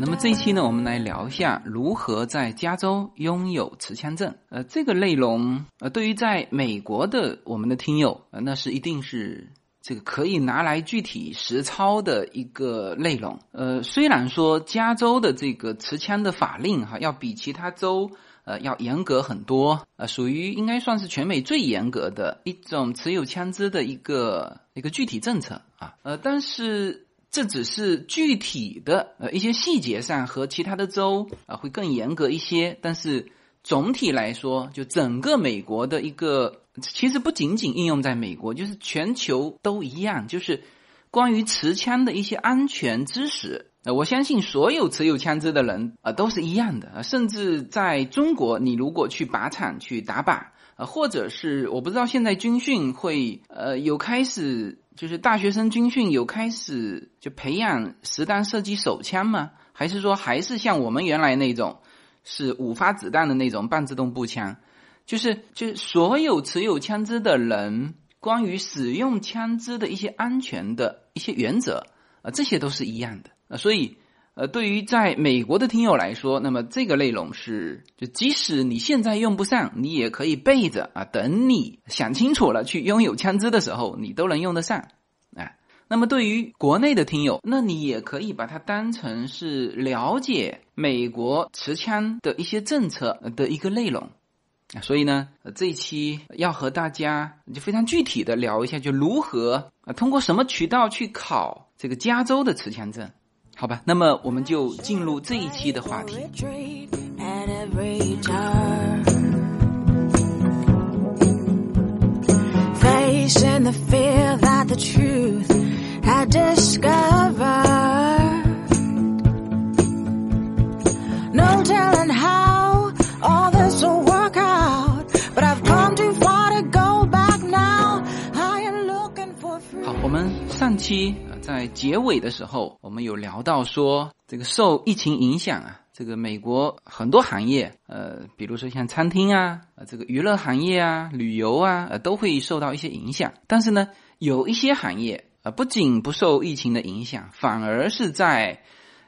那么这一期呢，我们来聊一下如何在加州拥有持枪证。呃，这个内容，呃，对于在美国的我们的听友，呃，那是一定是这个可以拿来具体实操的一个内容。呃，虽然说加州的这个持枪的法令哈，要比其他州呃要严格很多，呃，属于应该算是全美最严格的一种持有枪支的一个一个具体政策啊，呃，但是。这只是具体的呃一些细节上和其他的州啊会更严格一些，但是总体来说，就整个美国的一个，其实不仅仅应用在美国，就是全球都一样，就是关于持枪的一些安全知识，呃，我相信所有持有枪支的人啊都是一样的啊，甚至在中国，你如果去靶场去打靶啊，或者是我不知道现在军训会呃有开始。就是大学生军训有开始就培养实弹射击手枪吗？还是说还是像我们原来那种是五发子弹的那种半自动步枪？就是就是所有持有枪支的人关于使用枪支的一些安全的一些原则啊，这些都是一样的啊，所以。呃，对于在美国的听友来说，那么这个内容是，就即使你现在用不上，你也可以备着啊，等你想清楚了去拥有枪支的时候，你都能用得上。啊，那么对于国内的听友，那你也可以把它当成是了解美国持枪的一些政策的一个内容。所以呢，这一期要和大家就非常具体的聊一下，就如何啊，通过什么渠道去考这个加州的持枪证。好吧，那么我们就进入这一期的话题。好，我们上期。在结尾的时候，我们有聊到说，这个受疫情影响啊，这个美国很多行业，呃，比如说像餐厅啊，呃，这个娱乐行业啊，旅游啊，呃，都会受到一些影响。但是呢，有一些行业啊，不仅不受疫情的影响，反而是在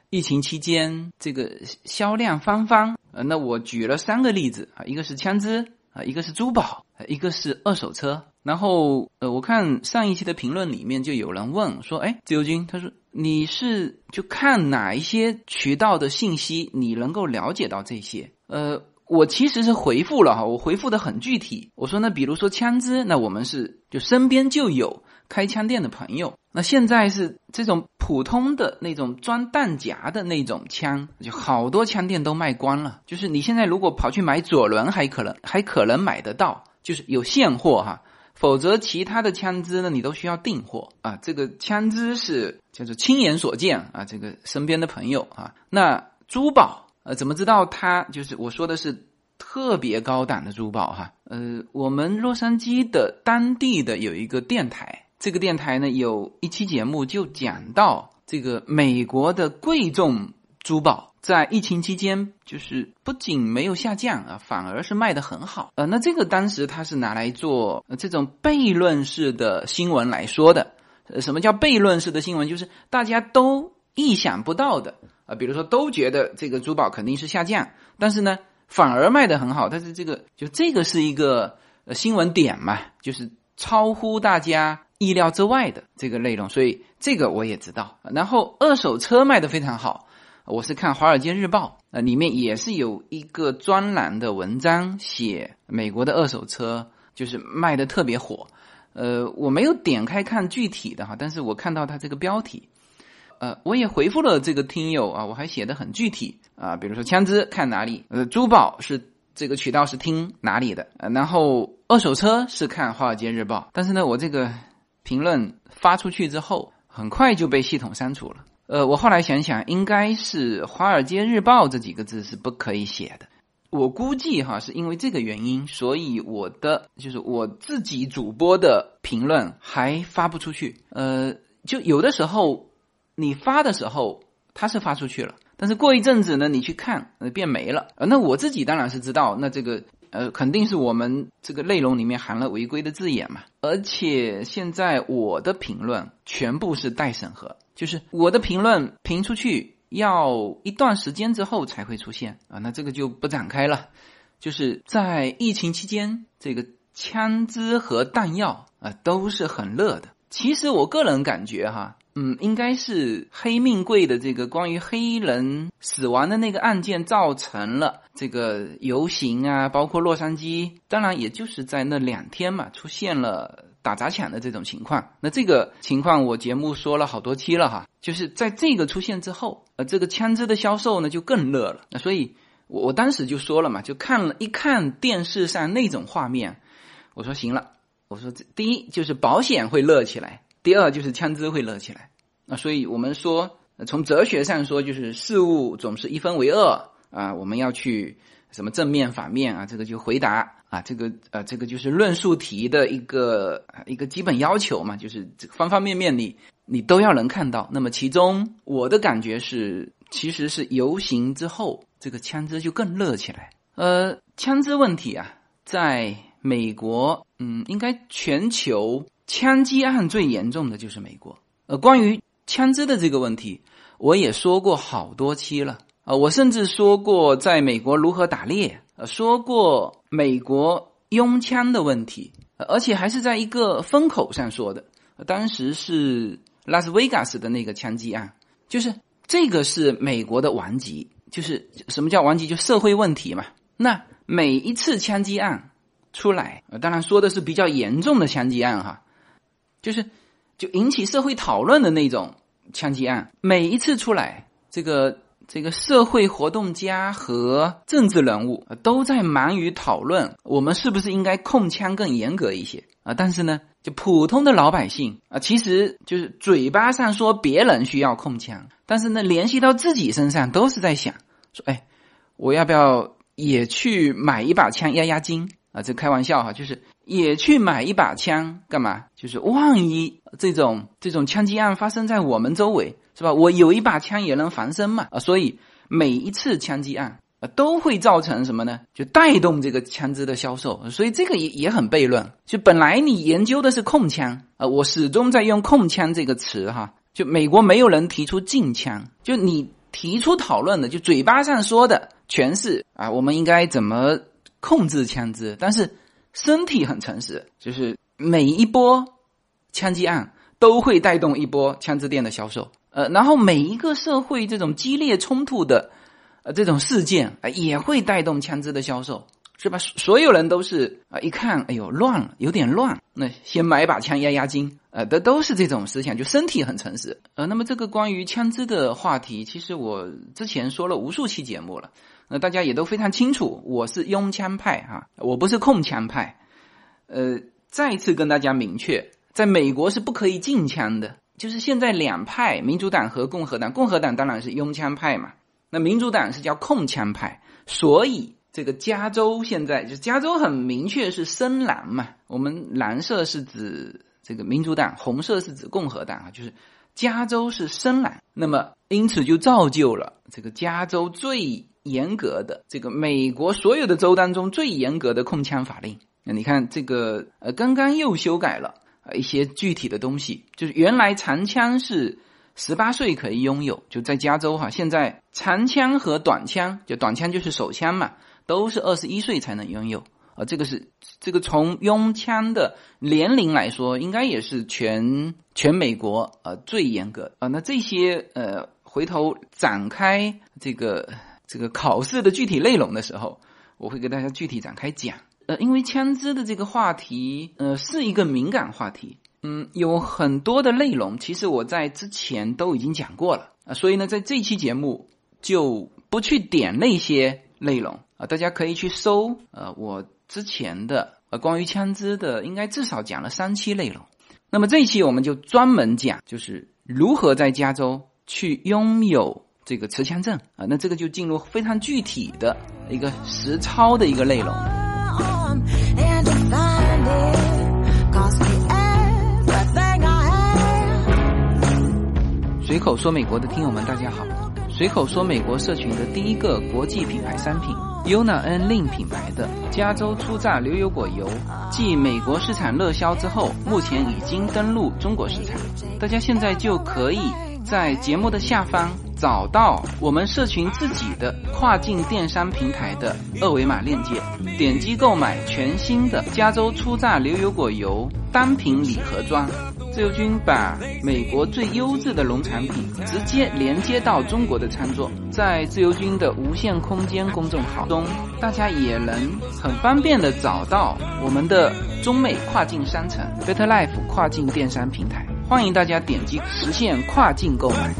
疫情期间这个销量翻番。呃，那我举了三个例子啊，一个是枪支啊，一个是珠宝，一个是二手车。然后，呃，我看上一期的评论里面就有人问说：“哎，自由军，他说你是就看哪一些渠道的信息，你能够了解到这些？”呃，我其实是回复了哈，我回复的很具体。我说呢，比如说枪支，那我们是就身边就有开枪店的朋友。那现在是这种普通的那种装弹夹的那种枪，就好多枪店都卖光了。就是你现在如果跑去买左轮，还可能还可能买得到，就是有现货哈。否则，其他的枪支呢，你都需要订货啊。这个枪支是叫做亲眼所见啊，这个身边的朋友啊。那珠宝呃，怎么知道它就是我说的是特别高档的珠宝哈？呃，我们洛杉矶的当地的有一个电台，这个电台呢有一期节目就讲到这个美国的贵重珠宝。在疫情期间，就是不仅没有下降啊，反而是卖的很好。呃，那这个当时它是拿来做这种悖论式的新闻来说的。呃，什么叫悖论式的新闻？就是大家都意想不到的啊，比如说都觉得这个珠宝肯定是下降，但是呢，反而卖的很好。但是这个就这个是一个新闻点嘛，就是超乎大家意料之外的这个内容，所以这个我也知道。然后二手车卖的非常好。我是看《华尔街日报》，呃，里面也是有一个专栏的文章，写美国的二手车就是卖的特别火。呃，我没有点开看具体的哈，但是我看到它这个标题，呃，我也回复了这个听友啊，我还写的很具体啊，比如说枪支看哪里，呃，珠宝是这个渠道是听哪里的，呃，然后二手车是看《华尔街日报》，但是呢，我这个评论发出去之后，很快就被系统删除了。呃，我后来想想，应该是《华尔街日报》这几个字是不可以写的。我估计哈，是因为这个原因，所以我的就是我自己主播的评论还发不出去。呃，就有的时候你发的时候它是发出去了，但是过一阵子呢，你去看呃变没了。呃，那我自己当然是知道，那这个呃肯定是我们这个内容里面含了违规的字眼嘛。而且现在我的评论全部是待审核。就是我的评论评出去要一段时间之后才会出现啊，那这个就不展开了。就是在疫情期间，这个枪支和弹药啊都是很热的。其实我个人感觉哈。嗯，应该是黑命贵的这个关于黑人死亡的那个案件造成了这个游行啊，包括洛杉矶，当然也就是在那两天嘛，出现了打砸抢的这种情况。那这个情况我节目说了好多期了哈，就是在这个出现之后，呃，这个枪支的销售呢就更热了。那所以我我当时就说了嘛，就看了一看电视上那种画面，我说行了，我说这第一就是保险会热起来。第二就是枪支会热起来，那所以我们说，从哲学上说，就是事物总是一分为二啊，我们要去什么正面反面啊，这个就回答啊，这个呃，这个就是论述题的一个一个基本要求嘛，就是方方面面你你都要能看到。那么其中我的感觉是，其实是游行之后，这个枪支就更热起来。呃，枪支问题啊，在美国，嗯，应该全球。枪击案最严重的就是美国。呃，关于枪支的这个问题，我也说过好多期了。啊，我甚至说过在美国如何打猎，呃，说过美国拥枪的问题，而且还是在一个风口上说的。当时是拉斯维加斯的那个枪击案，就是这个是美国的顽疾，就是什么叫顽疾？就社会问题嘛。那每一次枪击案出来，当然说的是比较严重的枪击案哈。就是就引起社会讨论的那种枪击案，每一次出来，这个这个社会活动家和政治人物都在忙于讨论，我们是不是应该控枪更严格一些啊？但是呢，就普通的老百姓啊，其实就是嘴巴上说别人需要控枪，但是呢，联系到自己身上都是在想说，哎，我要不要也去买一把枪压压惊啊？这开玩笑哈，就是。也去买一把枪干嘛？就是万一这种这种枪击案发生在我们周围，是吧？我有一把枪也能防身嘛啊！所以每一次枪击案啊都会造成什么呢？就带动这个枪支的销售。所以这个也也很悖论。就本来你研究的是控枪啊，我始终在用控枪这个词哈。就美国没有人提出禁枪，就你提出讨论的，就嘴巴上说的全是啊，我们应该怎么控制枪支，但是。身体很诚实，就是每一波枪击案都会带动一波枪支店的销售，呃，然后每一个社会这种激烈冲突的，呃，这种事件啊，也会带动枪支的销售，是吧？所有人都是啊，一看，哎呦，乱了，有点乱，那先买把枪压压惊，呃，都都是这种思想，就身体很诚实，呃，那么这个关于枪支的话题，其实我之前说了无数期节目了。那大家也都非常清楚，我是拥枪派哈，我不是控枪派。呃，再次跟大家明确，在美国是不可以禁枪的。就是现在两派，民主党和共和党，共和党当然是拥枪派嘛，那民主党是叫控枪派。所以这个加州现在就加州很明确是深蓝嘛，我们蓝色是指这个民主党，红色是指共和党啊，就是加州是深蓝。那么因此就造就了这个加州最。严格的这个美国所有的州当中最严格的控枪法令，那你看这个呃刚刚又修改了啊一些具体的东西，就是原来长枪是十八岁可以拥有，就在加州哈，现在长枪和短枪，就短枪就是手枪嘛，都是二十一岁才能拥有啊，这个是这个从拥枪的年龄来说，应该也是全全美国呃最严格啊。那这些呃回头展开这个。这个考试的具体内容的时候，我会给大家具体展开讲。呃，因为枪支的这个话题，呃，是一个敏感话题。嗯，有很多的内容，其实我在之前都已经讲过了啊，所以呢，在这期节目就不去点那些内容啊，大家可以去搜呃我之前的呃关于枪支的，应该至少讲了三期内容。那么这一期我们就专门讲，就是如何在加州去拥有。这个持枪证啊，那这个就进入非常具体的一个实操的一个内容。随口说美国的听友们，大家好。随口说美国社群的第一个国际品牌商品，Yuna N Lin 品牌的加州初榨牛油果油，继美国市场热销之后，目前已经登陆中国市场。大家现在就可以。在节目的下方找到我们社群自己的跨境电商平台的二维码链接，点击购买全新的加州初榨牛油果油单品礼盒装。自由军把美国最优质的农产品直接连接到中国的餐桌，在自由军的无限空间公众号中，大家也能很方便的找到我们的中美跨境商城 Better Life 跨境电商平台，欢迎大家点击实现跨境购买。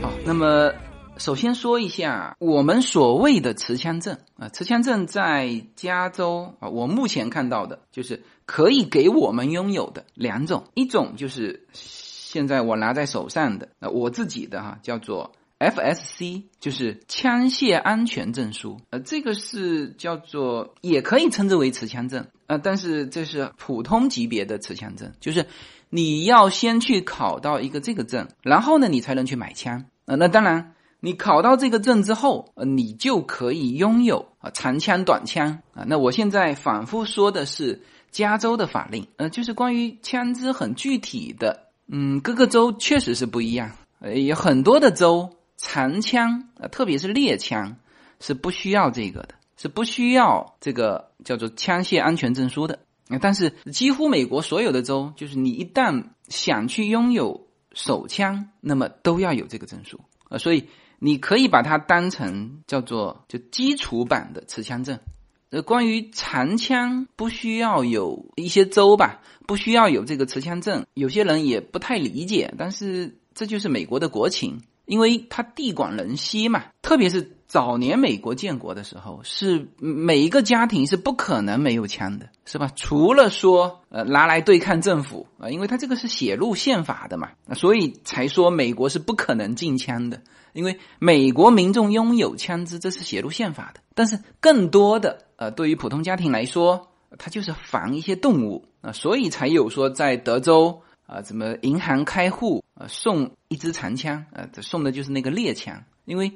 好，那么。首先说一下我们所谓的持枪证啊，持枪证在加州啊，我目前看到的就是可以给我们拥有的两种，一种就是现在我拿在手上的啊，我自己的哈，叫做 FSC，就是枪械安全证书，呃，这个是叫做也可以称之为持枪证。啊，但是这是普通级别的持枪证，就是你要先去考到一个这个证，然后呢，你才能去买枪。啊，那当然。你考到这个证之后，呃，你就可以拥有啊长枪、短枪。啊。那我现在反复说的是加州的法令，呃，就是关于枪支很具体的，嗯，各个州确实是不一样，呃，有很多的州长枪啊，特别是猎枪是不需要这个的，是不需要这个叫做枪械安全证书的。但是几乎美国所有的州，就是你一旦想去拥有手枪，那么都要有这个证书啊，所以。你可以把它当成叫做就基础版的持枪证。呃，关于长枪不需要有一些州吧，不需要有这个持枪证，有些人也不太理解。但是这就是美国的国情，因为它地广人稀嘛。特别是早年美国建国的时候，是每一个家庭是不可能没有枪的，是吧？除了说呃拿来对抗政府啊，因为它这个是写入宪法的嘛，所以才说美国是不可能禁枪的。因为美国民众拥有枪支，这是写入宪法的。但是更多的，呃，对于普通家庭来说，它就是防一些动物啊，所以才有说在德州啊，怎么银行开户啊，送一支长枪啊，这送的就是那个猎枪。因为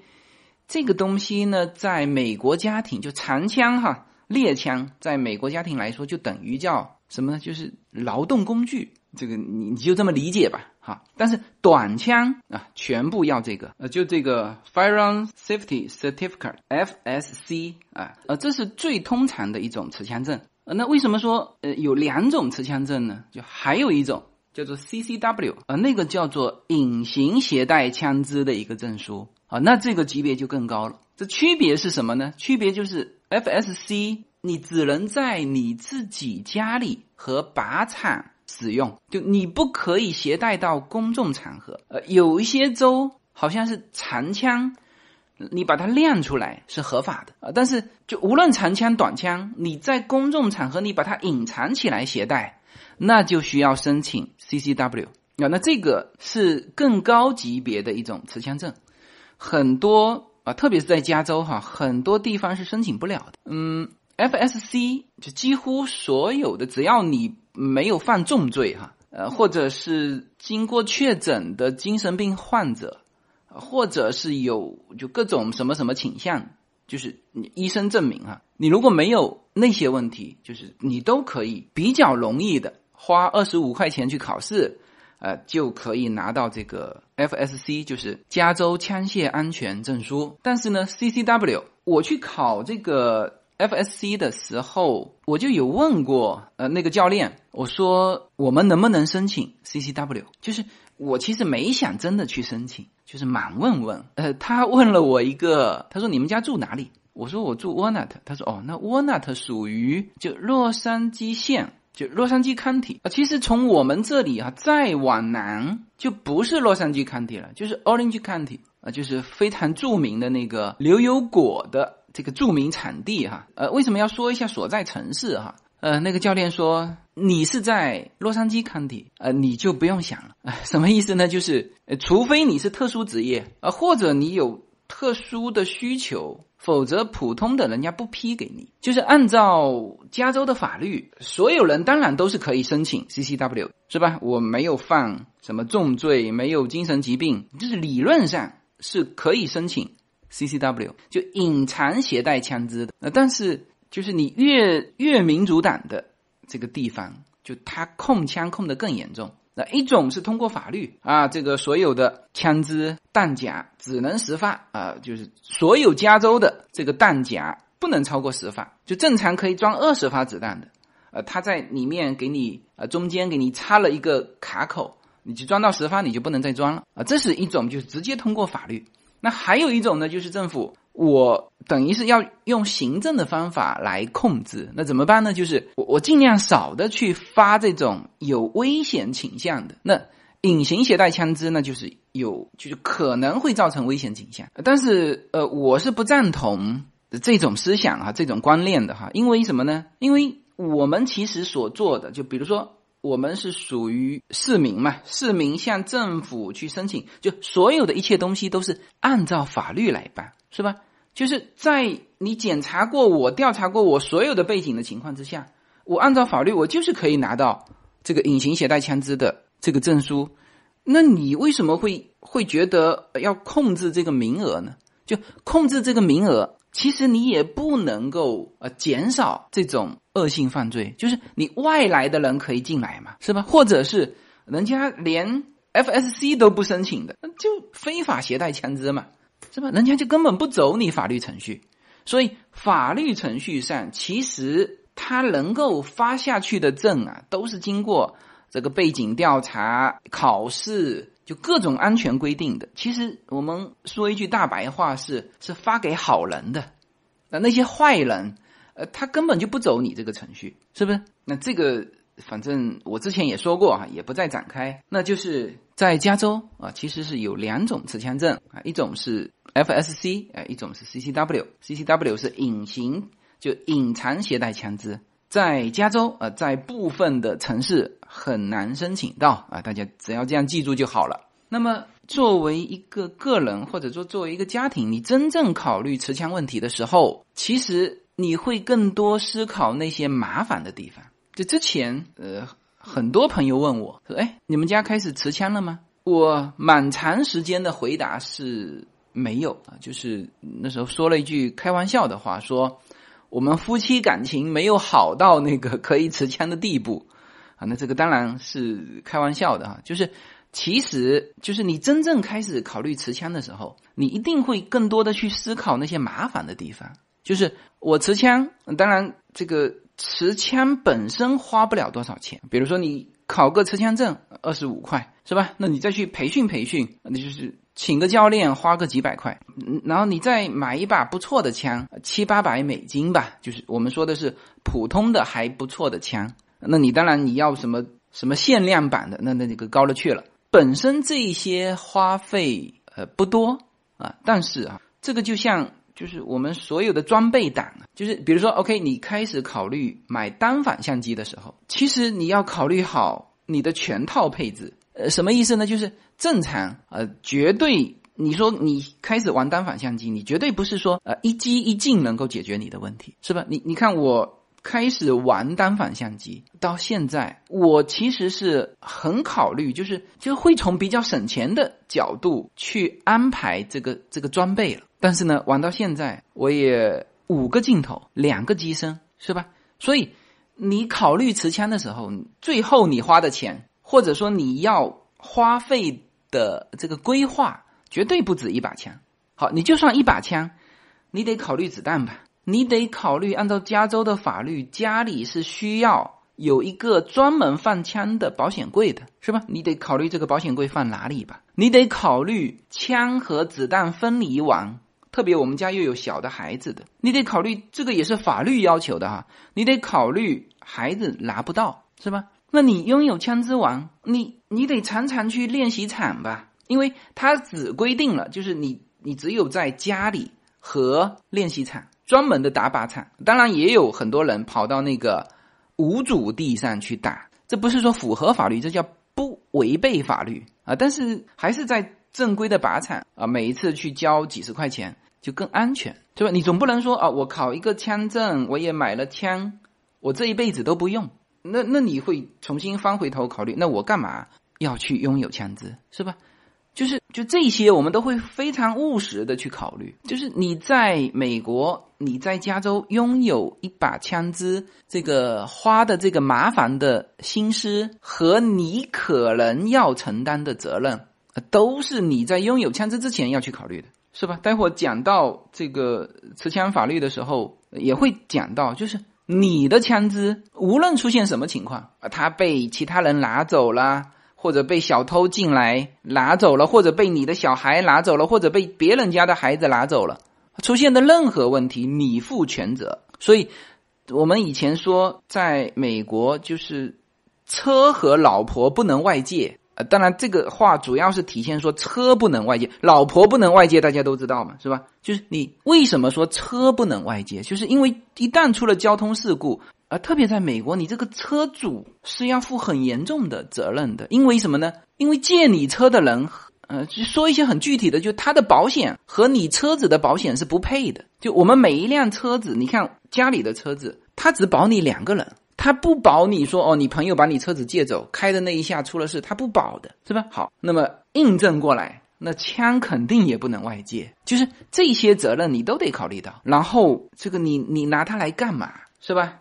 这个东西呢，在美国家庭就长枪哈，猎枪在美国家庭来说就等于叫什么呢？就是劳动工具。这个你你就这么理解吧，哈。但是短枪啊，全部要这个，呃，就这个 Firearm Safety Certificate（FSC） 啊，呃，这是最通常的一种持枪证。呃，那为什么说呃有两种持枪证呢？就还有一种叫做 CCW，啊，那个叫做隐形携带枪支的一个证书啊，那这个级别就更高了。这区别是什么呢？区别就是 FSC 你只能在你自己家里和靶场。使用就你不可以携带到公众场合，呃，有一些州好像是长枪，你把它亮出来是合法的啊，但是就无论长枪短枪，你在公众场合你把它隐藏起来携带，那就需要申请 CCW 啊，那这个是更高级别的一种持枪证，很多啊，特别是在加州哈，很多地方是申请不了的。嗯，FSC 就几乎所有的，只要你。没有犯重罪哈，呃，或者是经过确诊的精神病患者，或者是有就各种什么什么倾向，就是你医生证明哈，你如果没有那些问题，就是你都可以比较容易的花二十五块钱去考试，呃，就可以拿到这个 FSC，就是加州枪械安全证书。但是呢，CCW 我去考这个。FSC 的时候，我就有问过呃那个教练，我说我们能不能申请 CCW？就是我其实没想真的去申请，就是满问问。呃，他问了我一个，他说你们家住哪里？我说我住 Walnut。他说哦，那 Walnut 属于就洛杉矶县，就洛杉矶 County 啊。其实从我们这里啊再往南就不是洛杉矶 County 了，就是 Orange County 啊，就是非常著名的那个牛油果的。这个著名产地哈，呃，为什么要说一下所在城市哈？呃，那个教练说你是在洛杉矶 County，呃，你就不用想了，什么意思呢？就是，呃，除非你是特殊职业啊，或者你有特殊的需求，否则普通的人家不批给你。就是按照加州的法律，所有人当然都是可以申请 CCW，是吧？我没有犯什么重罪，没有精神疾病，就是理论上是可以申请。CCW 就隐藏携带枪支的，呃，但是就是你越越民主党的这个地方，就他控枪控的更严重。那一种是通过法律啊，这个所有的枪支弹夹只能十发啊，就是所有加州的这个弹夹不能超过十发，就正常可以装二十发子弹的，呃，它在里面给你呃中间给你插了一个卡口，你就装到十发你就不能再装了啊，这是一种就是直接通过法律。那还有一种呢，就是政府。我等于是要用行政的方法来控制，那怎么办呢？就是我我尽量少的去发这种有危险倾向的。那隐形携带枪支呢，就是有就是可能会造成危险倾向。但是呃，我是不赞同这种思想啊，这种观念的哈。因为什么呢？因为我们其实所做的，就比如说我们是属于市民嘛，市民向政府去申请，就所有的一切东西都是按照法律来办。是吧？就是在你检查过我、调查过我所有的背景的情况之下，我按照法律，我就是可以拿到这个隐形携带枪支的这个证书。那你为什么会会觉得要控制这个名额呢？就控制这个名额，其实你也不能够呃减少这种恶性犯罪。就是你外来的人可以进来嘛，是吧？或者是人家连 FSC 都不申请的，就非法携带枪支嘛。是吧？人家就根本不走你法律程序，所以法律程序上其实他能够发下去的证啊，都是经过这个背景调查、考试，就各种安全规定的。其实我们说一句大白话是：是发给好人的，那那些坏人，呃，他根本就不走你这个程序，是不是？那这个。反正我之前也说过哈，也不再展开。那就是在加州啊，其实是有两种持枪证啊，一种是 FSC，啊，一种是 CCW。CCW 是隐形，就隐藏携带枪支，在加州啊，在部分的城市很难申请到啊。大家只要这样记住就好了。那么作为一个个人，或者说作为一个家庭，你真正考虑持枪问题的时候，其实你会更多思考那些麻烦的地方。就之前，呃，很多朋友问我说：“哎，你们家开始持枪了吗？”我蛮长时间的回答是没有啊，就是那时候说了一句开玩笑的话，说我们夫妻感情没有好到那个可以持枪的地步啊。那这个当然是开玩笑的哈，就是其实就是你真正开始考虑持枪的时候，你一定会更多的去思考那些麻烦的地方。就是我持枪，当然这个。持枪本身花不了多少钱，比如说你考个持枪证二十五块，是吧？那你再去培训培训，那就是请个教练花个几百块，然后你再买一把不错的枪，七八百美金吧，就是我们说的是普通的还不错的枪。那你当然你要什么什么限量版的，那那那个高了去了。本身这些花费呃不多啊，但是啊，这个就像。就是我们所有的装备党，就是比如说，OK，你开始考虑买单反相机的时候，其实你要考虑好你的全套配置。呃，什么意思呢？就是正常，呃，绝对，你说你开始玩单反相机，你绝对不是说呃一机一镜能够解决你的问题，是吧？你你看我开始玩单反相机到现在，我其实是很考虑，就是就会从比较省钱的角度去安排这个这个装备了。但是呢，玩到现在，我也五个镜头，两个机身，是吧？所以你考虑持枪的时候，最后你花的钱，或者说你要花费的这个规划，绝对不止一把枪。好，你就算一把枪，你得考虑子弹吧？你得考虑，按照加州的法律，家里是需要有一个专门放枪的保险柜的，是吧？你得考虑这个保险柜放哪里吧？你得考虑枪和子弹分离完。特别我们家又有小的孩子的，你得考虑这个也是法律要求的哈，你得考虑孩子拿不到是吧？那你拥有枪支王，你你得常常去练习场吧，因为他只规定了就是你你只有在家里和练习场专门的打靶场，当然也有很多人跑到那个无主地上去打，这不是说符合法律，这叫不违背法律啊，但是还是在正规的靶场啊，每一次去交几十块钱。就更安全，对吧？你总不能说啊，我考一个枪证，我也买了枪，我这一辈子都不用。那那你会重新翻回头考虑，那我干嘛要去拥有枪支，是吧？就是就这些，我们都会非常务实的去考虑。就是你在美国，你在加州拥有一把枪支，这个花的这个麻烦的心思和你可能要承担的责任，都是你在拥有枪支之前要去考虑的，是吧？待会儿讲到这个持枪法律的时候，也会讲到，就是你的枪支无论出现什么情况，啊，它被其他人拿走了。或者被小偷进来拿走了，或者被你的小孩拿走了，或者被别人家的孩子拿走了，出现的任何问题你负全责。所以，我们以前说，在美国就是车和老婆不能外借。呃，当然这个话主要是体现说车不能外借，老婆不能外借，大家都知道嘛，是吧？就是你为什么说车不能外借，就是因为一旦出了交通事故。啊，特别在美国，你这个车主是要负很严重的责任的，因为什么呢？因为借你车的人，呃，就说一些很具体的，就他的保险和你车子的保险是不配的。就我们每一辆车子，你看家里的车子，他只保你两个人，他不保你说哦，你朋友把你车子借走，开的那一下出了事，他不保的，是吧？好，那么印证过来，那枪肯定也不能外借，就是这些责任你都得考虑到。然后这个你你拿它来干嘛，是吧？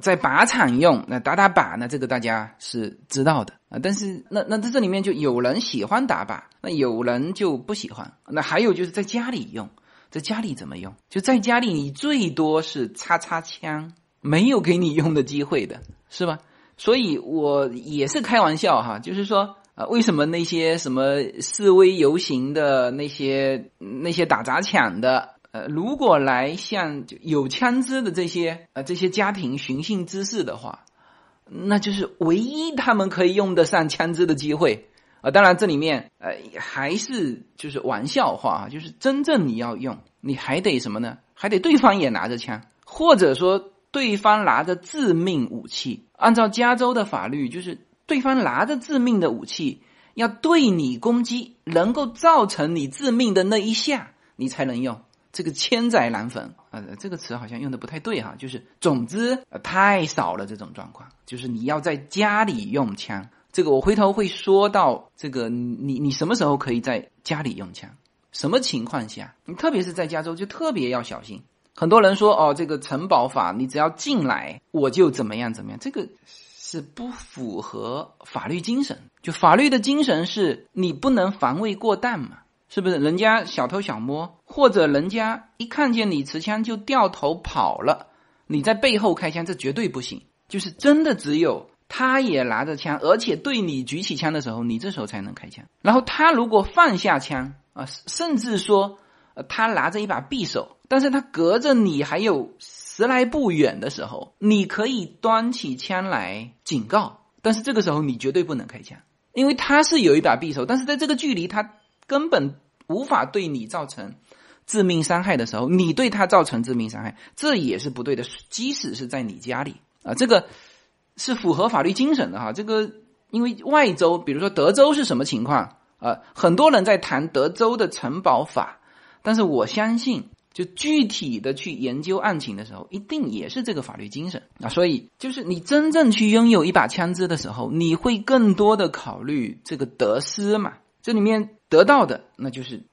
在靶场用，那打打靶呢？这个大家是知道的啊。但是那那在这里面就有人喜欢打靶，那有人就不喜欢。那还有就是在家里用，在家里怎么用？就在家里你最多是擦擦枪，没有给你用的机会的，是吧？所以我也是开玩笑哈，就是说啊，为什么那些什么示威游行的那些那些打砸抢的？呃，如果来向有枪支的这些呃这些家庭寻衅滋事的话，那就是唯一他们可以用得上枪支的机会啊。当然，这里面呃还是就是玩笑话啊，就是真正你要用，你还得什么呢？还得对方也拿着枪，或者说对方拿着致命武器。按照加州的法律，就是对方拿着致命的武器要对你攻击，能够造成你致命的那一下，你才能用。这个千载难逢啊，这个词好像用的不太对哈。就是总之太少了这种状况，就是你要在家里用枪。这个我回头会说到这个，你你什么时候可以在家里用枪？什么情况下？你特别是在加州就特别要小心。很多人说哦，这个城堡法，你只要进来我就怎么样怎么样，这个是不符合法律精神。就法律的精神是你不能防卫过当嘛。是不是人家小偷小摸，或者人家一看见你持枪就掉头跑了，你在背后开枪，这绝对不行。就是真的只有他也拿着枪，而且对你举起枪的时候，你这时候才能开枪。然后他如果放下枪啊，甚至说呃他拿着一把匕首，但是他隔着你还有十来步远的时候，你可以端起枪来警告，但是这个时候你绝对不能开枪，因为他是有一把匕首，但是在这个距离他根本。无法对你造成致命伤害的时候，你对他造成致命伤害，这也是不对的。即使是在你家里啊，这个是符合法律精神的哈。这个因为外州，比如说德州是什么情况啊？很多人在谈德州的城堡法，但是我相信，就具体的去研究案情的时候，一定也是这个法律精神啊。所以，就是你真正去拥有一把枪支的时候，你会更多的考虑这个得失嘛？这里面。得到的那就是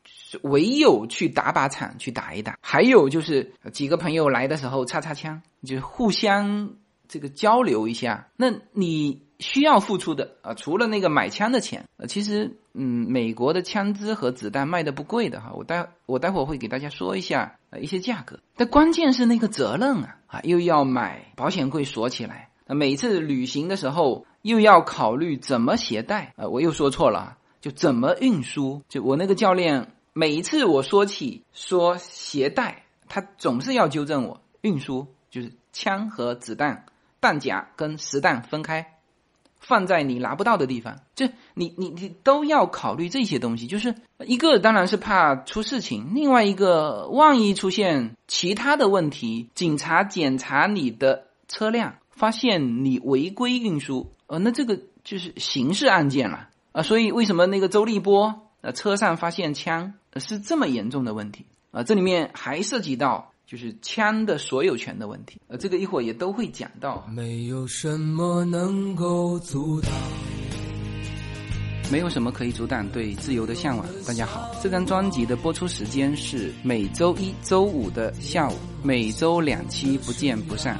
唯有去打靶场去打一打，还有就是几个朋友来的时候擦擦枪，就是互相这个交流一下。那你需要付出的啊，除了那个买枪的钱，呃，其实嗯，美国的枪支和子弹卖的不贵的哈。我待我待会儿会给大家说一下呃一些价格。但关键是那个责任啊啊，又要买保险柜锁起来，那每次旅行的时候又要考虑怎么携带啊，我又说错了。就怎么运输？就我那个教练，每一次我说起说携带，他总是要纠正我。运输就是枪和子弹、弹夹跟实弹分开，放在你拿不到的地方。就你你你都要考虑这些东西。就是一个当然是怕出事情，另外一个万一出现其他的问题，警察检查你的车辆，发现你违规运输，呃，那这个就是刑事案件了。啊，所以为什么那个周立波呃车上发现枪是这么严重的问题啊？这里面还涉及到就是枪的所有权的问题，呃，这个一会儿也都会讲到。没有什么能够阻挡没有什么可以阻挡对自由的向往。大家好，这张专辑的播出时间是每周一周五的下午，每周两期，不见不散。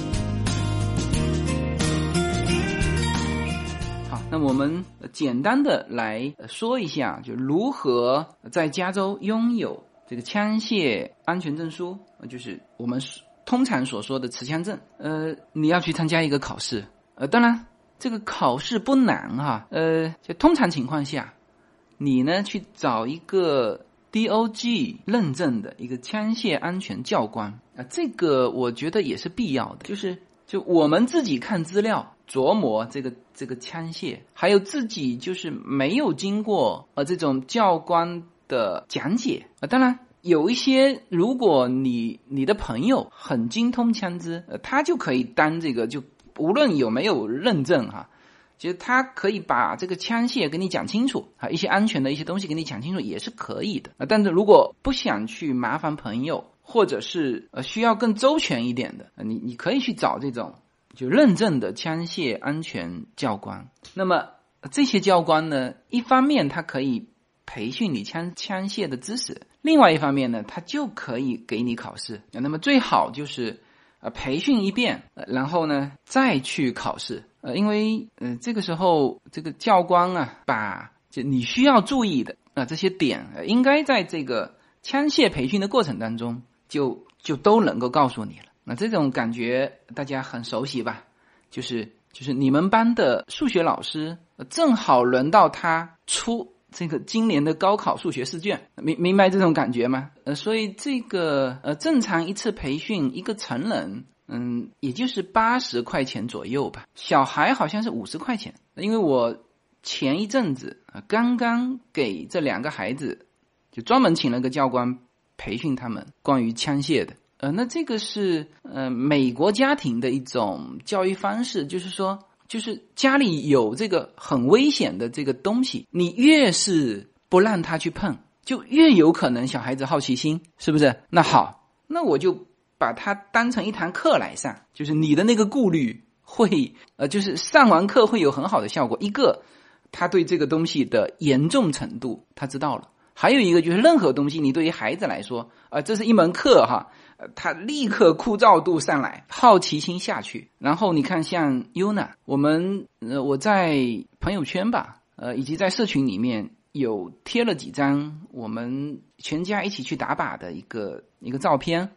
那我们简单的来说一下，就如何在加州拥有这个枪械安全证书，就是我们通常所说的持枪证。呃，你要去参加一个考试，呃，当然这个考试不难哈，呃，就通常情况下，你呢去找一个 DOG 认证的一个枪械安全教官啊，这个我觉得也是必要的，就是就我们自己看资料。琢磨这个这个枪械，还有自己就是没有经过呃这种教官的讲解啊。当然有一些，如果你你的朋友很精通枪支，呃，他就可以当这个，就无论有没有认证哈，其实他可以把这个枪械给你讲清楚啊，一些安全的一些东西给你讲清楚也是可以的啊。但是如果不想去麻烦朋友，或者是呃需要更周全一点的，你你可以去找这种。就认证的枪械安全教官，那么这些教官呢，一方面他可以培训你枪枪械的知识，另外一方面呢，他就可以给你考试。那么最好就是呃培训一遍，然后呢再去考试。呃，因为呃这个时候这个教官啊，把就你需要注意的啊这些点，应该在这个枪械培训的过程当中就就都能够告诉你了。那这种感觉大家很熟悉吧？就是就是你们班的数学老师正好轮到他出这个今年的高考数学试卷，明明白这种感觉吗？呃，所以这个呃正常一次培训一个成人，嗯，也就是八十块钱左右吧。小孩好像是五十块钱，因为我前一阵子啊刚刚给这两个孩子就专门请了个教官培训他们关于枪械的。呃，那这个是呃美国家庭的一种教育方式，就是说，就是家里有这个很危险的这个东西，你越是不让他去碰，就越有可能小孩子好奇心，是不是？那好，那我就把它当成一堂课来上，就是你的那个顾虑会，呃，就是上完课会有很好的效果。一个，他对这个东西的严重程度他知道了；还有一个就是任何东西，你对于孩子来说，啊，这是一门课哈。他立刻枯燥度上来，好奇心下去。然后你看，像 Yuna，我们呃，我在朋友圈吧，呃，以及在社群里面有贴了几张我们全家一起去打靶的一个一个照片。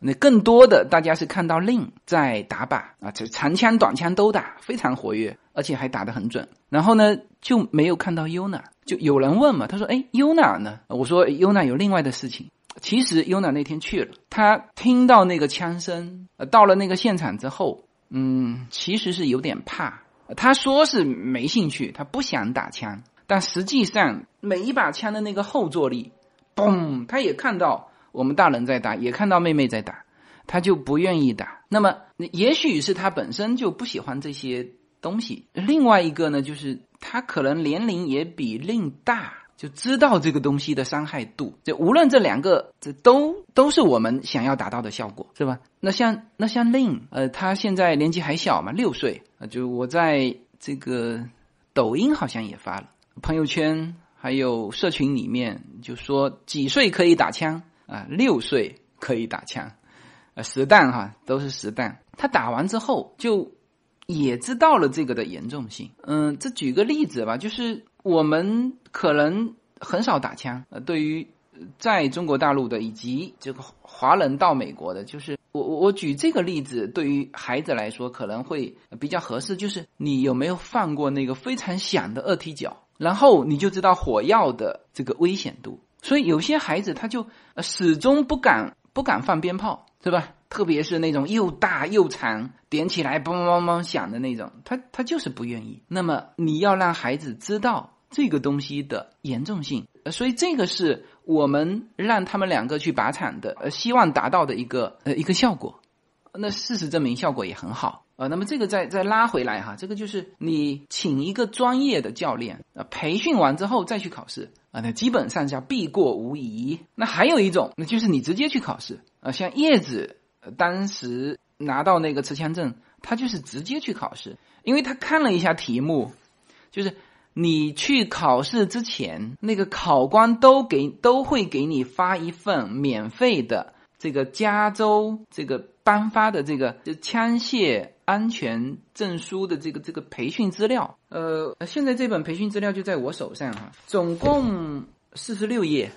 那更多的大家是看到 Lin 在打靶啊，这长枪短枪都打，非常活跃，而且还打得很准。然后呢，就没有看到 Yuna。就有人问嘛，他说：“哎，Yuna 呢？”我说：“Yuna 有另外的事情。”其实优娜那天去了，他听到那个枪声，呃，到了那个现场之后，嗯，其实是有点怕。他说是没兴趣，他不想打枪，但实际上每一把枪的那个后坐力，嘣，他也看到我们大人在打，也看到妹妹在打，他就不愿意打。那么，也许是他本身就不喜欢这些东西。另外一个呢，就是他可能年龄也比令大。就知道这个东西的伤害度，就无论这两个，这都都是我们想要达到的效果，是吧？那像那像令，呃，他现在年纪还小嘛，六岁，就我在这个抖音好像也发了朋友圈，还有社群里面就说几岁可以打枪啊？六岁可以打枪，呃，实弹哈，都是实弹。他打完之后就也知道了这个的严重性。嗯，这举个例子吧，就是。我们可能很少打枪，呃，对于在中国大陆的以及这个华人到美国的，就是我我我举这个例子，对于孩子来说可能会比较合适。就是你有没有放过那个非常响的二踢脚，然后你就知道火药的这个危险度。所以有些孩子他就始终不敢不敢放鞭炮，对吧？特别是那种又大又长，点起来梆梆梆响的那种，他他就是不愿意。那么你要让孩子知道这个东西的严重性，所以这个是。我们让他们两个去靶场的，呃，希望达到的一个呃一个效果，那事实证明效果也很好啊。那么这个再再拉回来哈，这个就是你请一个专业的教练啊，培训完之后再去考试啊，那基本上叫必过无疑。那还有一种，那就是你直接去考试啊，像叶子当时拿到那个持枪证，他就是直接去考试，因为他看了一下题目，就是。你去考试之前，那个考官都给都会给你发一份免费的这个加州这个颁发的这个就枪械安全证书的这个这个培训资料。呃，现在这本培训资料就在我手上哈，总共四十六页，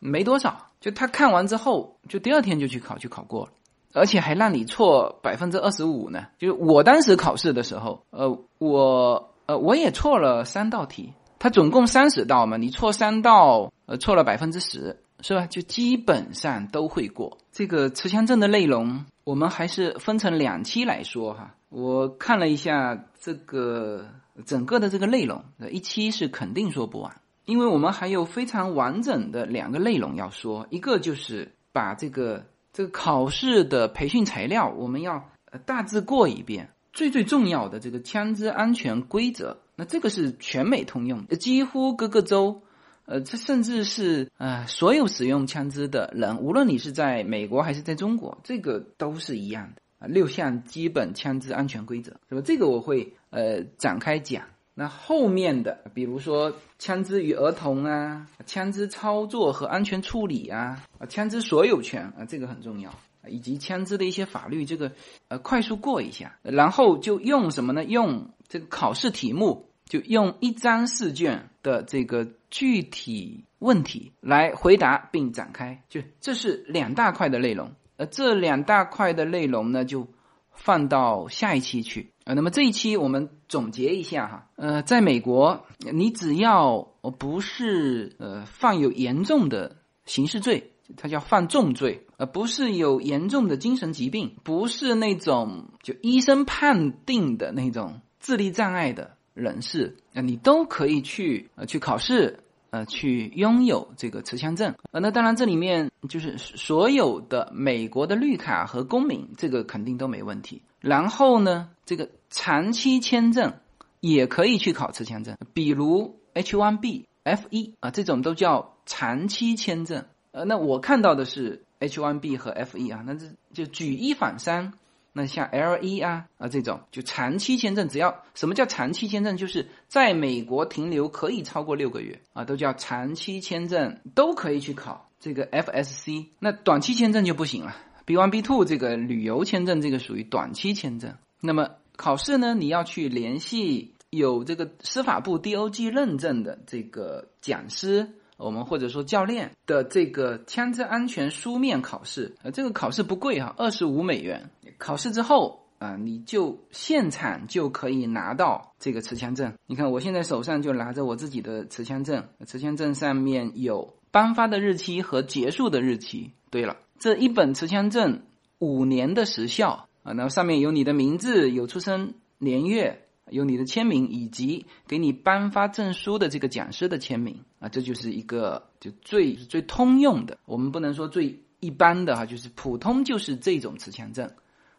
没多少。就他看完之后，就第二天就去考，就考过了，而且还让你错百分之二十五呢。就是我当时考试的时候，呃，我。呃，我也错了三道题，它总共三十道嘛，你错三道，呃，错了百分之十，是吧？就基本上都会过。这个持枪证的内容，我们还是分成两期来说哈。我看了一下这个整个的这个内容，一期是肯定说不完，因为我们还有非常完整的两个内容要说，一个就是把这个这个考试的培训材料，我们要呃大致过一遍。最最重要的这个枪支安全规则，那这个是全美通用，几乎各个州，呃，这甚至是呃所有使用枪支的人，无论你是在美国还是在中国，这个都是一样的啊。六项基本枪支安全规则，是吧？这个我会呃展开讲。那后面的，比如说枪支与儿童啊，枪支操作和安全处理啊，啊，枪支所有权啊，这个很重要。以及枪支的一些法律，这个呃快速过一下，然后就用什么呢？用这个考试题目，就用一张试卷的这个具体问题来回答并展开，就这是两大块的内容。呃，这两大块的内容呢，就放到下一期去。呃，那么这一期我们总结一下哈。呃，在美国，你只要不是呃犯有严重的刑事罪。他叫犯重罪，而不是有严重的精神疾病，不是那种就医生判定的那种智力障碍的人士，啊，你都可以去呃去考试，呃，去拥有这个持枪证。呃，那当然这里面就是所有的美国的绿卡和公民，这个肯定都没问题。然后呢，这个长期签证也可以去考持枪证，比如 H1B、F1 啊，这种都叫长期签证。呃，那我看到的是 H1B 和 F1 啊，那这就举一反三。那像 L1 啊啊这种就长期签证，只要什么叫长期签证，就是在美国停留可以超过六个月啊，都叫长期签证，都可以去考这个 FSC。那短期签证就不行了，B one、B two 这个旅游签证这个属于短期签证。那么考试呢，你要去联系有这个司法部 DOG 认证的这个讲师。我们或者说教练的这个枪支安全书面考试，呃，这个考试不贵哈，二十五美元。考试之后啊，你就现场就可以拿到这个持枪证。你看，我现在手上就拿着我自己的持枪证，持枪证上面有颁发的日期和结束的日期。对了，这一本持枪证五年的时效啊，那上面有你的名字，有出生年月。有你的签名，以及给你颁发证书的这个讲师的签名啊，这就是一个就最最通用的。我们不能说最一般的哈，就是普通就是这种持枪证。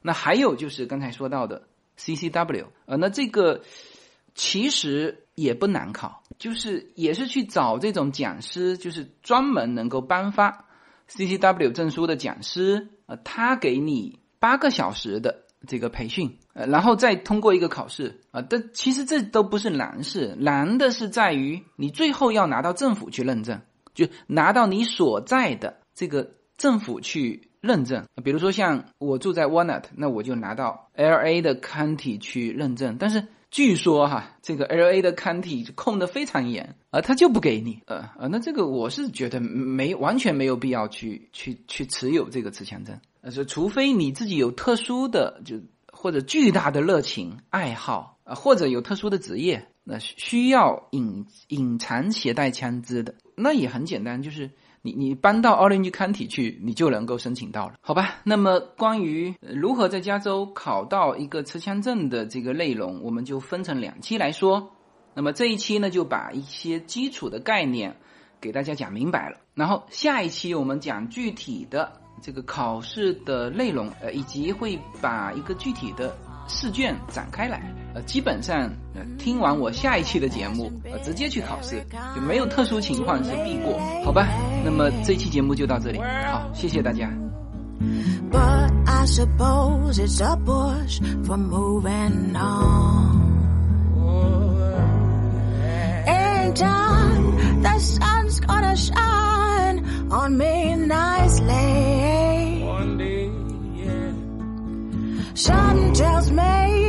那还有就是刚才说到的 CCW 啊，那这个其实也不难考，就是也是去找这种讲师，就是专门能够颁发 CCW 证书的讲师啊，他给你八个小时的。这个培训，呃，然后再通过一个考试啊，但其实这都不是难事，难的是在于你最后要拿到政府去认证，就拿到你所在的这个政府去认证。比如说像我住在 Walnut，那我就拿到 L A 的 County 去认证。但是据说哈，这个 L A 的 County 控的非常严，啊，他就不给你，呃呃，那这个我是觉得没完全没有必要去去去持有这个持枪证，呃，是除非你自己有特殊的就或者巨大的热情爱好啊，或者有特殊的职业，那需要隐隐藏携带枪支的，那也很简单，就是。你你搬到 Orange County 去，你就能够申请到了，好吧？那么关于如何在加州考到一个持枪证的这个内容，我们就分成两期来说。那么这一期呢，就把一些基础的概念给大家讲明白了。然后下一期我们讲具体的这个考试的内容呃以及会把一个具体的试卷展开来。呃基本上听完我下一期的节目呃直接去考试就没有特殊情况是必过。好吧那么这期节目就到这里。好谢谢大家。But i suppose it's a bush for moving on. And the sun's gonna shine on me nicely. Something tells me